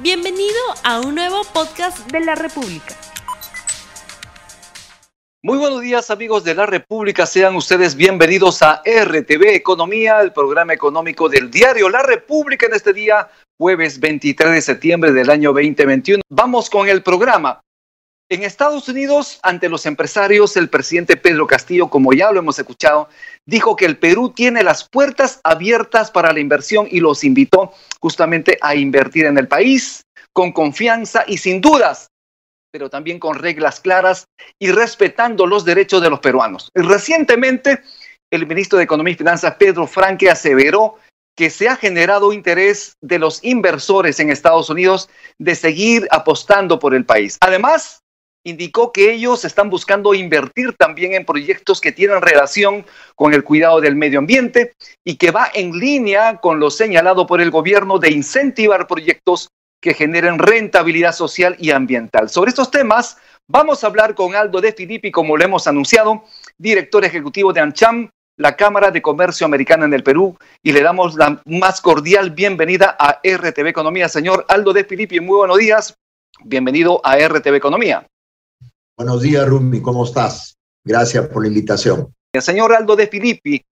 Bienvenido a un nuevo podcast de la República. Muy buenos días amigos de la República, sean ustedes bienvenidos a RTV Economía, el programa económico del diario La República en este día, jueves 23 de septiembre del año 2021. Vamos con el programa. En Estados Unidos, ante los empresarios, el presidente Pedro Castillo, como ya lo hemos escuchado, dijo que el Perú tiene las puertas abiertas para la inversión y los invitó justamente a invertir en el país con confianza y sin dudas, pero también con reglas claras y respetando los derechos de los peruanos. Recientemente, el ministro de Economía y Finanzas, Pedro Franque, aseveró que se ha generado interés de los inversores en Estados Unidos de seguir apostando por el país. Además, indicó que ellos están buscando invertir también en proyectos que tienen relación con el cuidado del medio ambiente y que va en línea con lo señalado por el gobierno de incentivar proyectos que generen rentabilidad social y ambiental. Sobre estos temas vamos a hablar con Aldo De Filippi, como lo hemos anunciado, director ejecutivo de ANCHAM, la Cámara de Comercio Americana en el Perú, y le damos la más cordial bienvenida a RTV Economía. Señor Aldo De Filippi, muy buenos días. Bienvenido a RTV Economía. Buenos días, Rumi, ¿cómo estás? Gracias por la invitación. Señor Aldo de Filippi,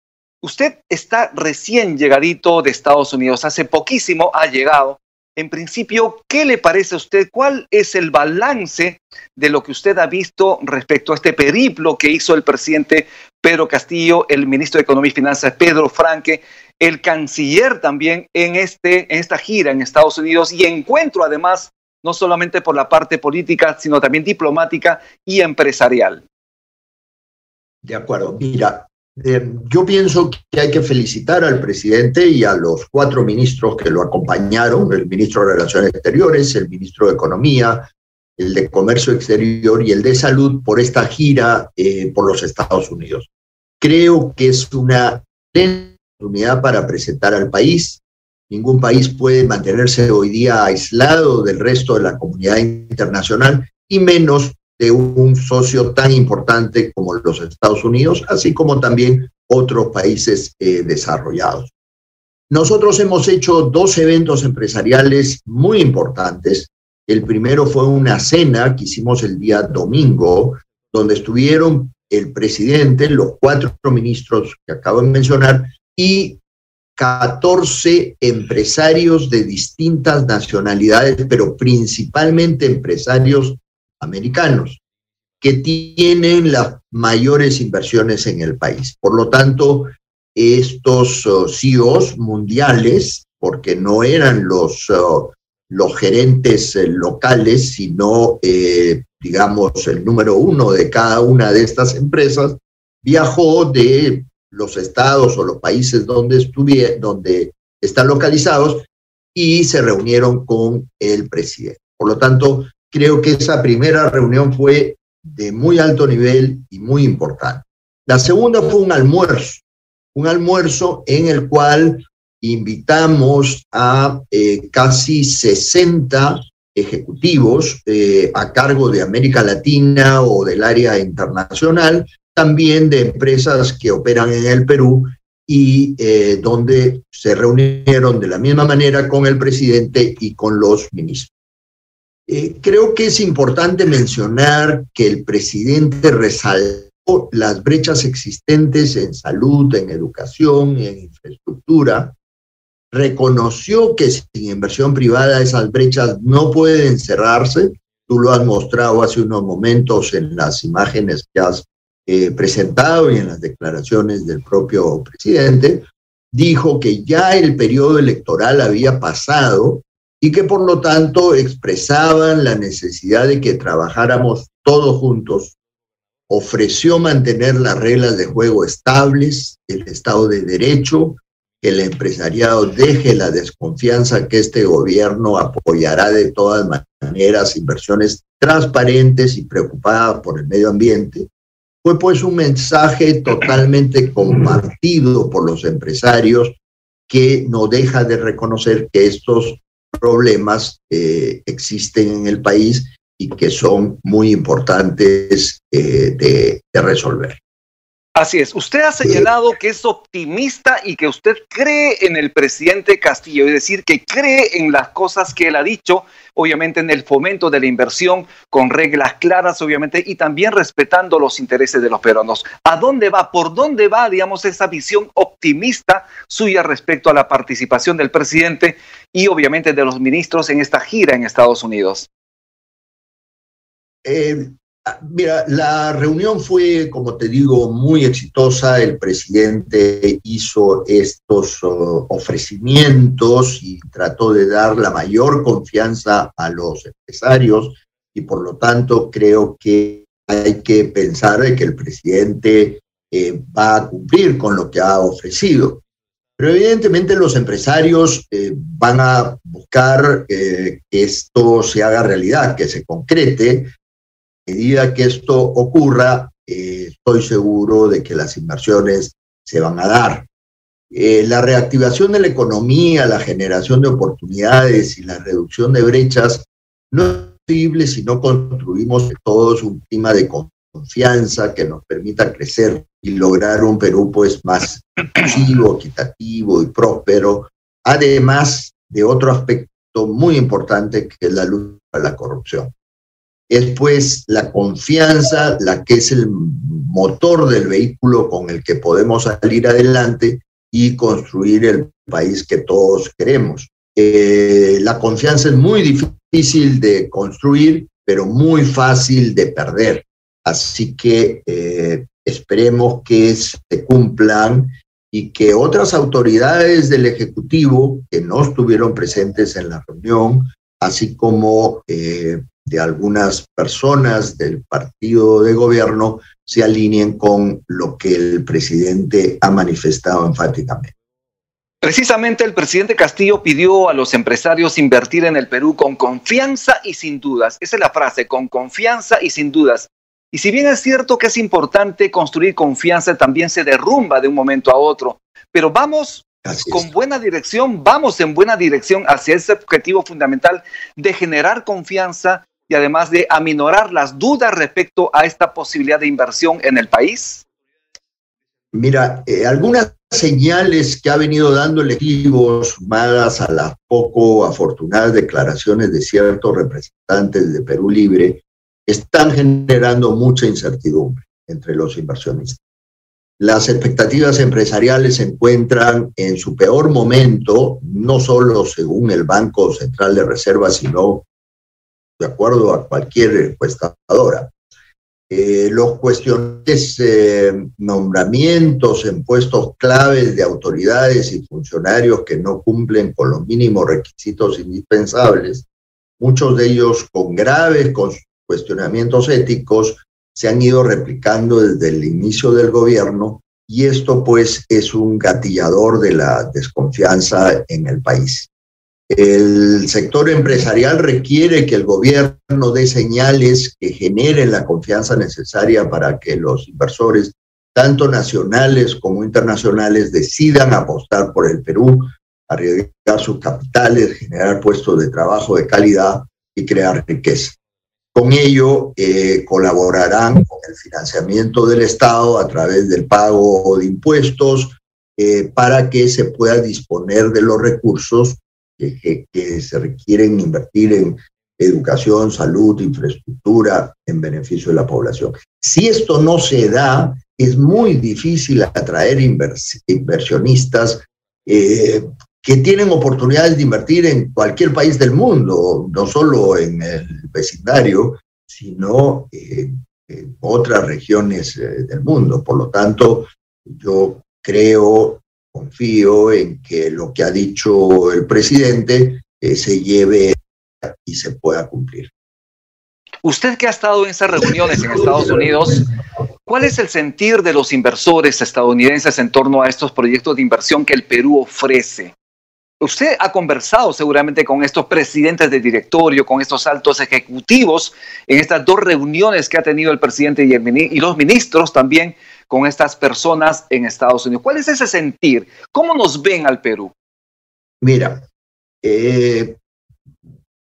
usted está recién llegadito de Estados Unidos, hace poquísimo ha llegado. En principio, ¿qué le parece a usted? ¿Cuál es el balance de lo que usted ha visto respecto a este periplo que hizo el presidente Pedro Castillo, el ministro de Economía y Finanzas Pedro Franque, el canciller también en, este, en esta gira en Estados Unidos y encuentro además no solamente por la parte política, sino también diplomática y empresarial. De acuerdo. Mira, eh, yo pienso que hay que felicitar al presidente y a los cuatro ministros que lo acompañaron, el ministro de Relaciones Exteriores, el ministro de Economía, el de Comercio Exterior y el de Salud por esta gira eh, por los Estados Unidos. Creo que es una oportunidad para presentar al país Ningún país puede mantenerse hoy día aislado del resto de la comunidad internacional y menos de un socio tan importante como los Estados Unidos, así como también otros países eh, desarrollados. Nosotros hemos hecho dos eventos empresariales muy importantes. El primero fue una cena que hicimos el día domingo, donde estuvieron el presidente, los cuatro ministros que acabo de mencionar y 14 empresarios de distintas nacionalidades, pero principalmente empresarios americanos, que tienen las mayores inversiones en el país. Por lo tanto, estos uh, CEOs mundiales, porque no eran los, uh, los gerentes eh, locales, sino, eh, digamos, el número uno de cada una de estas empresas, viajó de los estados o los países donde, donde están localizados y se reunieron con el presidente. Por lo tanto, creo que esa primera reunión fue de muy alto nivel y muy importante. La segunda fue un almuerzo, un almuerzo en el cual invitamos a eh, casi 60 ejecutivos eh, a cargo de América Latina o del área internacional también de empresas que operan en el Perú y eh, donde se reunieron de la misma manera con el presidente y con los ministros. Eh, creo que es importante mencionar que el presidente resaltó las brechas existentes en salud, en educación, en infraestructura, reconoció que sin inversión privada esas brechas no pueden cerrarse. Tú lo has mostrado hace unos momentos en las imágenes que has eh, presentado y en las declaraciones del propio presidente, dijo que ya el periodo electoral había pasado y que por lo tanto expresaban la necesidad de que trabajáramos todos juntos. Ofreció mantener las reglas de juego estables, el Estado de Derecho, que el empresariado deje la desconfianza que este gobierno apoyará de todas maneras inversiones transparentes y preocupadas por el medio ambiente, fue pues un mensaje totalmente compartido por los empresarios que no deja de reconocer que estos problemas eh, existen en el país y que son muy importantes eh, de, resolver. Así es. Usted ha señalado que es optimista y que usted cree en el presidente Castillo, es decir, que cree en las cosas que él ha dicho, obviamente en el fomento de la inversión, con reglas claras, obviamente, y también respetando los intereses de los peruanos. ¿A dónde va? ¿Por dónde va, digamos, esa visión optimista suya respecto a la participación del presidente y obviamente de los ministros en esta gira en Estados Unidos? Eh, Mira, la reunión fue, como te digo, muy exitosa. El presidente hizo estos uh, ofrecimientos y trató de dar la mayor confianza a los empresarios y por lo tanto creo que hay que pensar que el presidente eh, va a cumplir con lo que ha ofrecido. Pero evidentemente los empresarios eh, van a buscar eh, que esto se haga realidad, que se concrete, medida que esto ocurra, eh, estoy seguro de que las inversiones se van a dar. Eh, la reactivación de la economía, la generación de oportunidades y la reducción de brechas no es posible si no construimos todos un clima de confianza que nos permita crecer y lograr un Perú pues más inclusivo, equitativo y próspero, además de otro aspecto muy importante que es la lucha contra la corrupción es pues la confianza la que es el motor del vehículo con el que podemos salir adelante y construir el país que todos queremos. Eh, la confianza es muy difícil de construir, pero muy fácil de perder. Así que eh, esperemos que se cumplan y que otras autoridades del Ejecutivo que no estuvieron presentes en la reunión, así como eh, de algunas personas del partido de gobierno se alineen con lo que el presidente ha manifestado enfáticamente. Precisamente el presidente Castillo pidió a los empresarios invertir en el Perú con confianza y sin dudas. Esa es la frase, con confianza y sin dudas. Y si bien es cierto que es importante construir confianza, también se derrumba de un momento a otro. Pero vamos con buena dirección, vamos en buena dirección hacia ese objetivo fundamental de generar confianza y además de aminorar las dudas respecto a esta posibilidad de inversión en el país? Mira, eh, algunas señales que ha venido dando el equipo, sumadas a las poco afortunadas declaraciones de ciertos representantes de Perú Libre, están generando mucha incertidumbre entre los inversionistas. Las expectativas empresariales se encuentran en su peor momento, no solo según el Banco Central de Reserva, sino de acuerdo a cualquier encuestadora. Eh, los cuestiones eh, nombramientos en puestos claves de autoridades y funcionarios que no cumplen con los mínimos requisitos indispensables, muchos de ellos con graves cuestionamientos éticos, se han ido replicando desde el inicio del gobierno y esto pues es un gatillador de la desconfianza en el país. El sector empresarial requiere que el gobierno dé señales que generen la confianza necesaria para que los inversores, tanto nacionales como internacionales, decidan apostar por el Perú, arriesgar sus capitales, generar puestos de trabajo de calidad y crear riqueza. Con ello, eh, colaborarán con el financiamiento del Estado a través del pago de impuestos eh, para que se pueda disponer de los recursos que, se requieren invertir en educación, salud, infraestructura en beneficio de la población. Si esto no se da, es muy difícil atraer inversionistas eh, que tienen oportunidades de invertir en cualquier país del mundo, no solo en el vecindario, sino en, otras regiones eh, del mundo. Por lo tanto, yo creo confío en que lo que ha dicho el presidente eh, se lleve y se pueda cumplir. Usted que ha estado en esas reuniones en Estados Unidos, ¿cuál es el sentir de los inversores estadounidenses en torno a estos proyectos de inversión que el Perú ofrece? Usted ha conversado seguramente con estos presidentes de directorio, con estos altos ejecutivos en estas dos reuniones que ha tenido el presidente y, y los ministros también con estas personas en Estados Unidos. ¿Cuál es ese sentir? ¿Cómo nos ven al Perú? Mira, eh,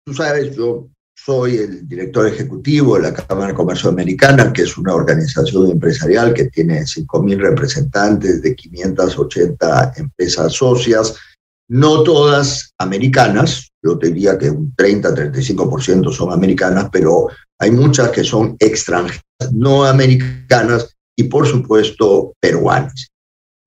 tú sabes, yo soy el director ejecutivo de la Cámara de Comercio Americana, que es una organización empresarial que tiene 5.000 representantes de 580 empresas socias, no todas americanas, yo diría que un 30-35% son americanas, pero hay muchas que son extranjeras, no americanas y por supuesto peruanas.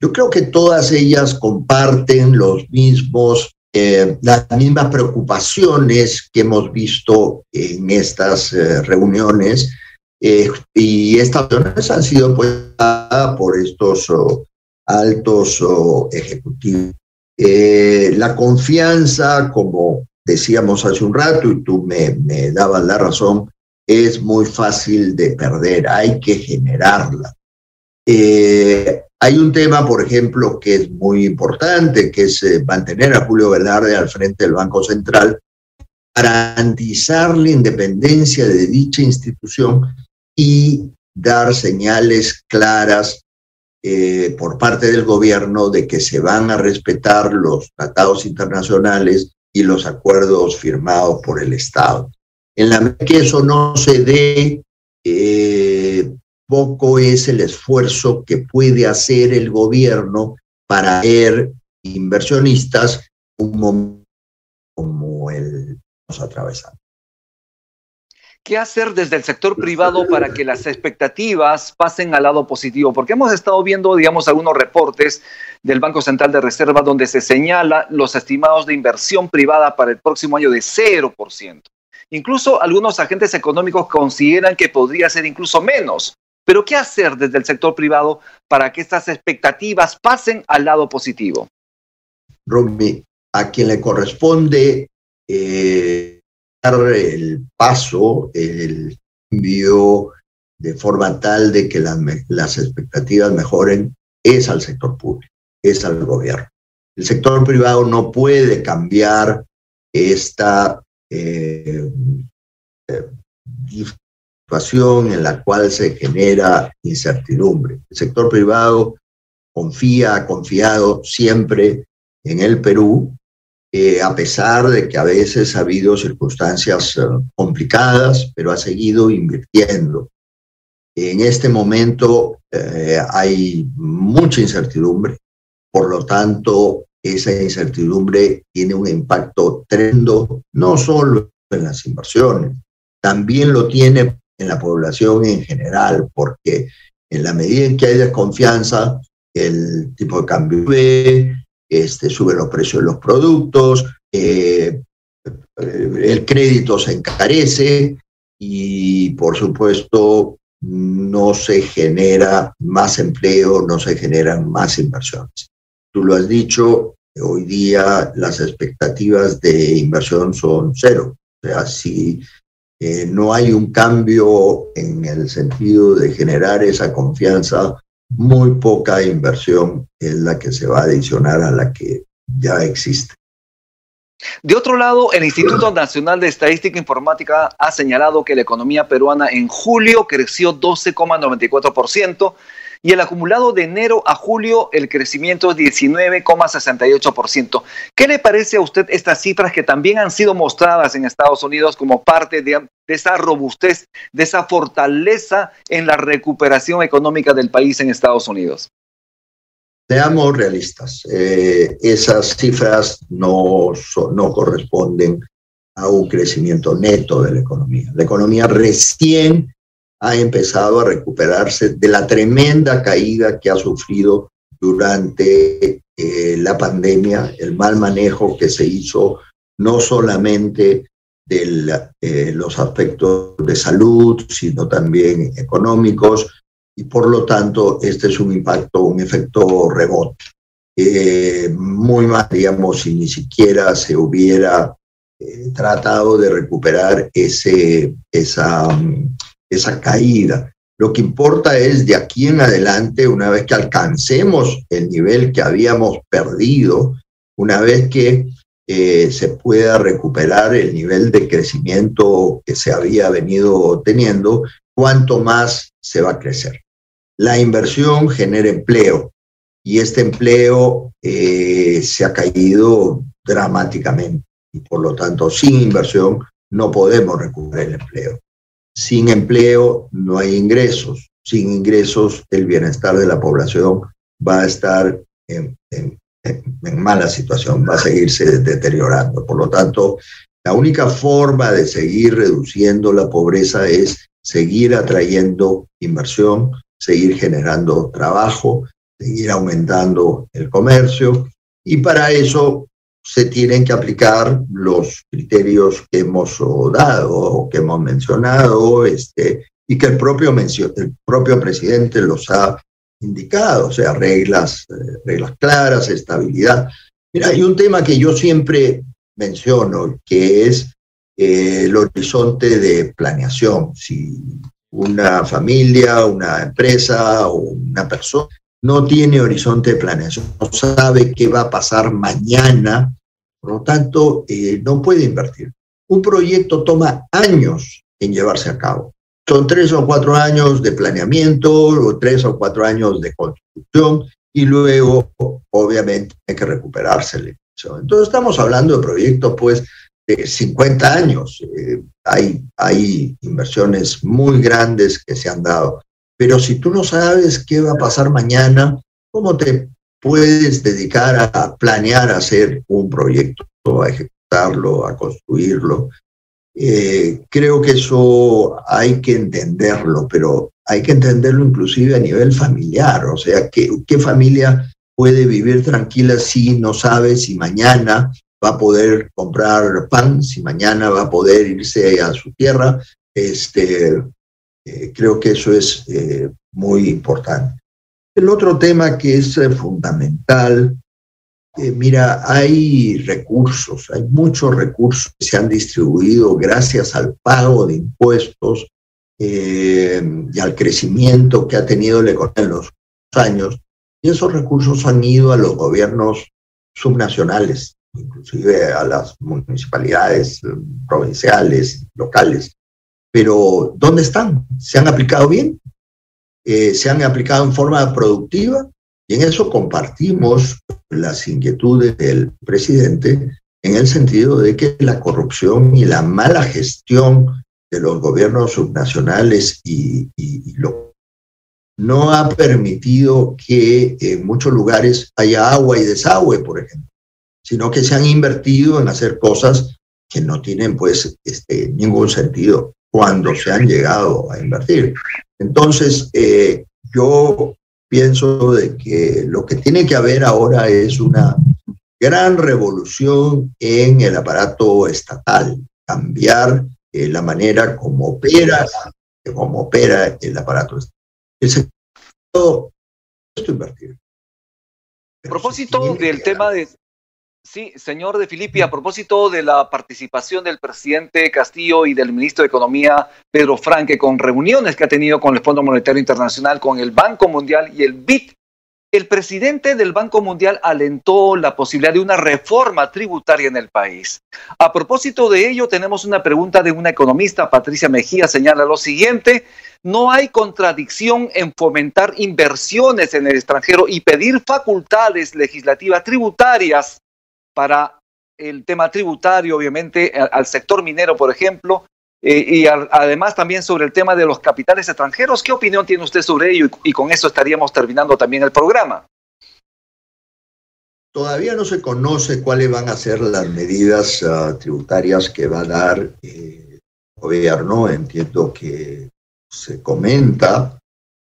Yo creo que todas ellas comparten los mismos eh, las mismas preocupaciones que hemos visto en estas eh, reuniones eh, y estas reuniones han sido puestas por estos oh, altos oh, ejecutivos. la confianza, como decíamos hace un rato y tú me, me dabas la razón, es muy fácil de perder, hay que generarla. Hay un tema, por ejemplo, que es muy importante, que es eh, mantener a Julio Velarde al frente del Banco Central, garantizar la independencia de dicha institución y dar señales claras eh, por parte del gobierno de que se van a respetar los tratados internacionales y los acuerdos firmados por el Estado. En la medida que eso no se dé, eh, poco es el esfuerzo que puede hacer el gobierno para ver inversionistas como el estamos atravesando. ¿Qué hacer desde el sector privado para que las expectativas pasen al lado positivo? Porque hemos estado viendo, digamos, algunos reportes del Banco Central de Reserva donde se señala los estimados de inversión privada para el próximo año de 0%. Incluso algunos agentes económicos consideran que podría ser incluso menos. Pero ¿qué hacer desde el sector privado para que estas expectativas pasen al lado positivo? Romy, a quien le corresponde eh, dar el paso, el envío de forma tal de que las, las expectativas mejoren, es al sector público, es al gobierno. El sector privado no puede cambiar esta eh, eh, en la cual se genera incertidumbre. El sector privado confía, ha confiado siempre en el Perú, eh, a pesar de que a veces ha habido circunstancias eh, complicadas, pero ha seguido invirtiendo. En este momento eh, hay mucha incertidumbre, por lo tanto, esa incertidumbre tiene un impacto tremendo, no solo en las inversiones, también lo tiene en la población en general, porque en la medida en que hay desconfianza, el tipo de cambio sube, este, suben los precios de los productos, eh, el crédito se encarece y, por supuesto, no se genera más empleo, no se generan más inversiones. Tú lo has dicho, hoy día las expectativas de inversión son cero. O sea, si eh, no hay un cambio en el sentido de generar esa confianza, muy poca inversión es la que se va a adicionar a la que ya existe. De otro lado, el Instituto Nacional de Estadística Informática ha señalado que la economía peruana en julio creció 12,94%, y el acumulado de enero a julio el crecimiento es 19,68%. ¿Qué le parece a usted estas cifras que también han sido mostradas en Estados Unidos como parte de, esa robustez, de esa fortaleza en la recuperación económica del país en Estados Unidos? Seamos realistas, eh, esas cifras no, no corresponden a un crecimiento neto de la economía. La economía recién ha empezado a recuperarse de la tremenda caída que ha sufrido durante eh, la pandemia, el mal manejo que se hizo no solamente de eh, los aspectos de salud, sino también económicos, y por lo tanto este es un impacto, un efecto rebote. Eh, muy mal, digamos, si ni siquiera se hubiera tratado de recuperar ese, esa, esa caída. Lo que importa es de aquí en adelante, una vez que alcancemos el nivel que habíamos perdido, una vez que eh, se pueda recuperar el nivel de crecimiento que se había venido teniendo, cuánto más se va a crecer. La inversión genera empleo y este empleo eh, se ha caído dramáticamente y por lo tanto sin inversión no podemos recuperar el empleo. Sin empleo no hay ingresos. Sin ingresos el bienestar de la población va a estar en, mala situación, va a seguirse deteriorando. Por lo tanto, la única forma de seguir reduciendo la pobreza es seguir atrayendo inversión, seguir generando trabajo, seguir aumentando el comercio y para eso se tienen que aplicar los criterios que hemos dado, que hemos mencionado, este, y que el propio, el propio presidente los ha indicado, o sea, reglas, eh, reglas claras, estabilidad. Mira, hay un tema que yo siempre menciono, que es eh, el horizonte de planeación. Si una familia, una empresa o una persona no tiene horizonte de planeación, no sabe qué va a pasar mañana, por lo tanto, eh, no puede invertir. Un proyecto toma años en llevarse a cabo. Son tres o cuatro años de planeamiento o tres o cuatro años de construcción y luego, obviamente, hay que recuperarse la inversión. Entonces, estamos hablando de proyectos, pues, de 50 años. Eh, hay, hay inversiones muy grandes que se han dado. Pero si tú no sabes qué va a pasar mañana, ¿cómo te puedes dedicar a planear hacer un proyecto, a ejecutarlo, a construirlo? Eh, creo que eso hay que entenderlo, pero hay que entenderlo inclusive a nivel familiar, o sea, ¿qué, qué familia puede vivir tranquila si no sabe si mañana va a poder comprar pan, si mañana va a poder irse a su tierra, este, eh, creo que eso es eh, muy importante. El otro tema que es eh, fundamental, mira, hay recursos, hay muchos recursos que se han distribuido gracias al pago de impuestos y al crecimiento que ha tenido la economía en los años, y esos recursos han ido a los gobiernos subnacionales, inclusive a las municipalidades provinciales, locales pero ¿dónde están? ¿Se han aplicado bien? Eh, ¿Se han aplicado en forma productiva? Y en eso compartimos las inquietudes del presidente en el sentido de que la corrupción y la mala gestión de los gobiernos subnacionales y, lo no ha permitido que en muchos lugares haya agua y desagüe, por ejemplo, sino que se han invertido en hacer cosas que no tienen pues este, ningún sentido cuando se han llegado a invertir. Entonces, eh, yo pienso de que lo que tiene que haber ahora es una gran revolución en el aparato estatal, cambiar eh, la manera como opera, como opera el aparato estatal. El sector, esto invertir. A propósito del tema de, Sí, señor de Filippi, a propósito de la participación del presidente Castillo y del ministro de Economía Pedro Franque con reuniones que ha tenido con el Fondo Monetario Internacional, con el Banco Mundial y el BID, el presidente del Banco Mundial alentó la posibilidad de una reforma tributaria en el país. A propósito de ello, tenemos una pregunta de una economista, Patricia Mejía, señala lo siguiente, no hay contradicción en fomentar inversiones en el extranjero y pedir facultades legislativas tributarias para el tema tributario, obviamente, al, sector minero, por ejemplo, eh, y además también sobre el tema de los capitales extranjeros. ¿Qué opinión tiene usted sobre ello? Y, con eso estaríamos terminando también el programa. Todavía no se conoce cuáles van a ser las medidas ah, tributarias que va a dar eh, gobierno. Entiendo que se comenta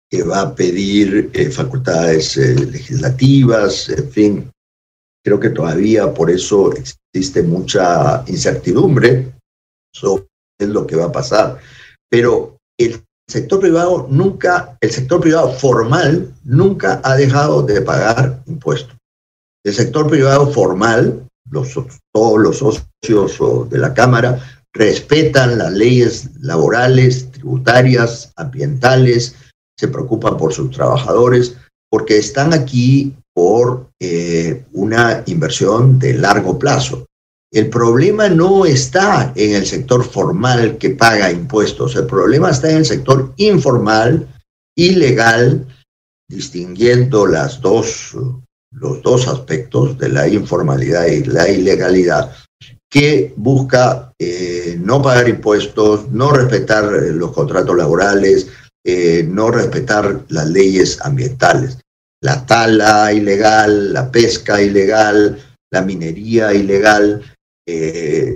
que va a pedir eh, facultades legislativas, en fin, Creo que todavía por eso existe mucha incertidumbre sobre lo que va a pasar. Pero el sector privado nunca, el sector privado formal nunca ha dejado de pagar impuestos. El sector privado formal, los, todos los socios de la Cámara, respetan las leyes laborales, tributarias, ambientales, se preocupan por sus trabajadores, porque están aquí por eh, una inversión de largo plazo. El problema no está en el sector formal que paga impuestos, el problema está en el sector informal, ilegal, distinguiendo las dos, los dos aspectos de la informalidad y la ilegalidad, que busca eh, no pagar impuestos, no respetar los contratos laborales, no respetar las leyes ambientales. La tala ilegal, la pesca ilegal, la minería ilegal,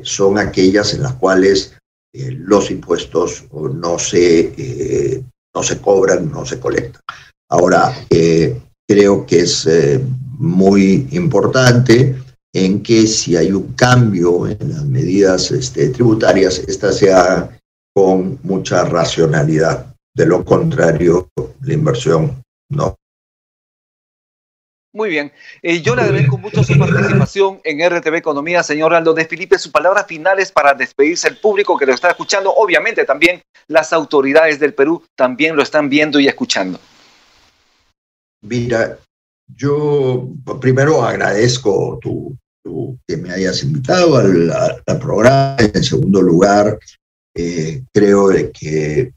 son aquellas en las cuales los impuestos no se, no se cobran, no se colectan. Ahora, creo que es muy importante en que si hay un cambio en las medidas este, tributarias, esta sea con mucha racionalidad. De lo contrario, la inversión no. Muy bien. Eh, yo le agradezco mucho su participación en RTV Economía, señor Aldo de Felipe. Sus palabras finales para despedirse el público que lo está escuchando. Obviamente también las autoridades del Perú también lo están viendo y escuchando. Mira, yo primero agradezco tu, que me hayas invitado al, programa. En segundo lugar, eh, creo que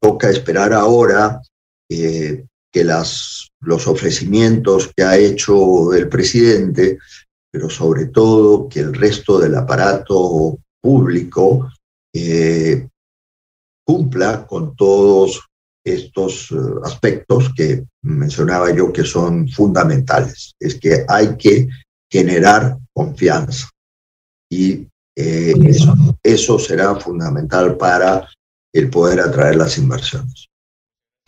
toca esperar ahora eh, que las, los ofrecimientos que ha hecho el presidente, pero sobre todo que el resto del aparato público eh, cumpla con todos estos eh, aspectos que mencionaba yo que son fundamentales. Es que hay que generar confianza y eh, eso, será fundamental para el poder atraer las inversiones.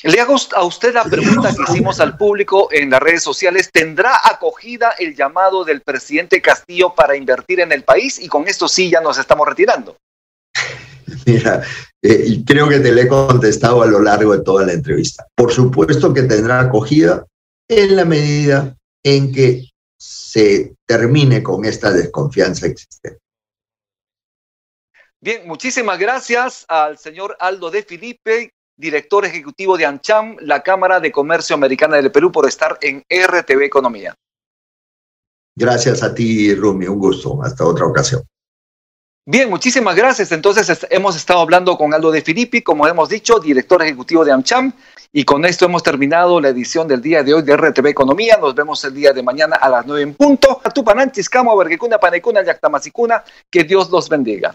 Le hago a usted la pregunta que hicimos al público en las redes sociales. ¿Tendrá acogida el llamado del presidente Castillo para invertir en el país? Y con esto sí ya nos estamos retirando. Mira, eh, y creo que te le he contestado a lo largo de toda la entrevista. Por supuesto que tendrá acogida en la medida en que se termine con esta desconfianza existente. Bien, muchísimas gracias al señor Aldo de Filipe, director ejecutivo de ANCHAM, la Cámara de Comercio Americana del Perú, por estar en RTV Economía. Gracias a ti, Rumi, un gusto. Hasta otra ocasión. Bien, muchísimas gracias. Entonces hemos estado hablando con Aldo de Filippi, como hemos dicho, director ejecutivo de AmCham. Y con esto hemos terminado la edición del día de hoy de RTV Economía. Nos vemos el día de mañana a las 9 en punto. Tupananchis, Camo, Vergecuna, Panecuna, Yactamacicuna. Que Dios los bendiga.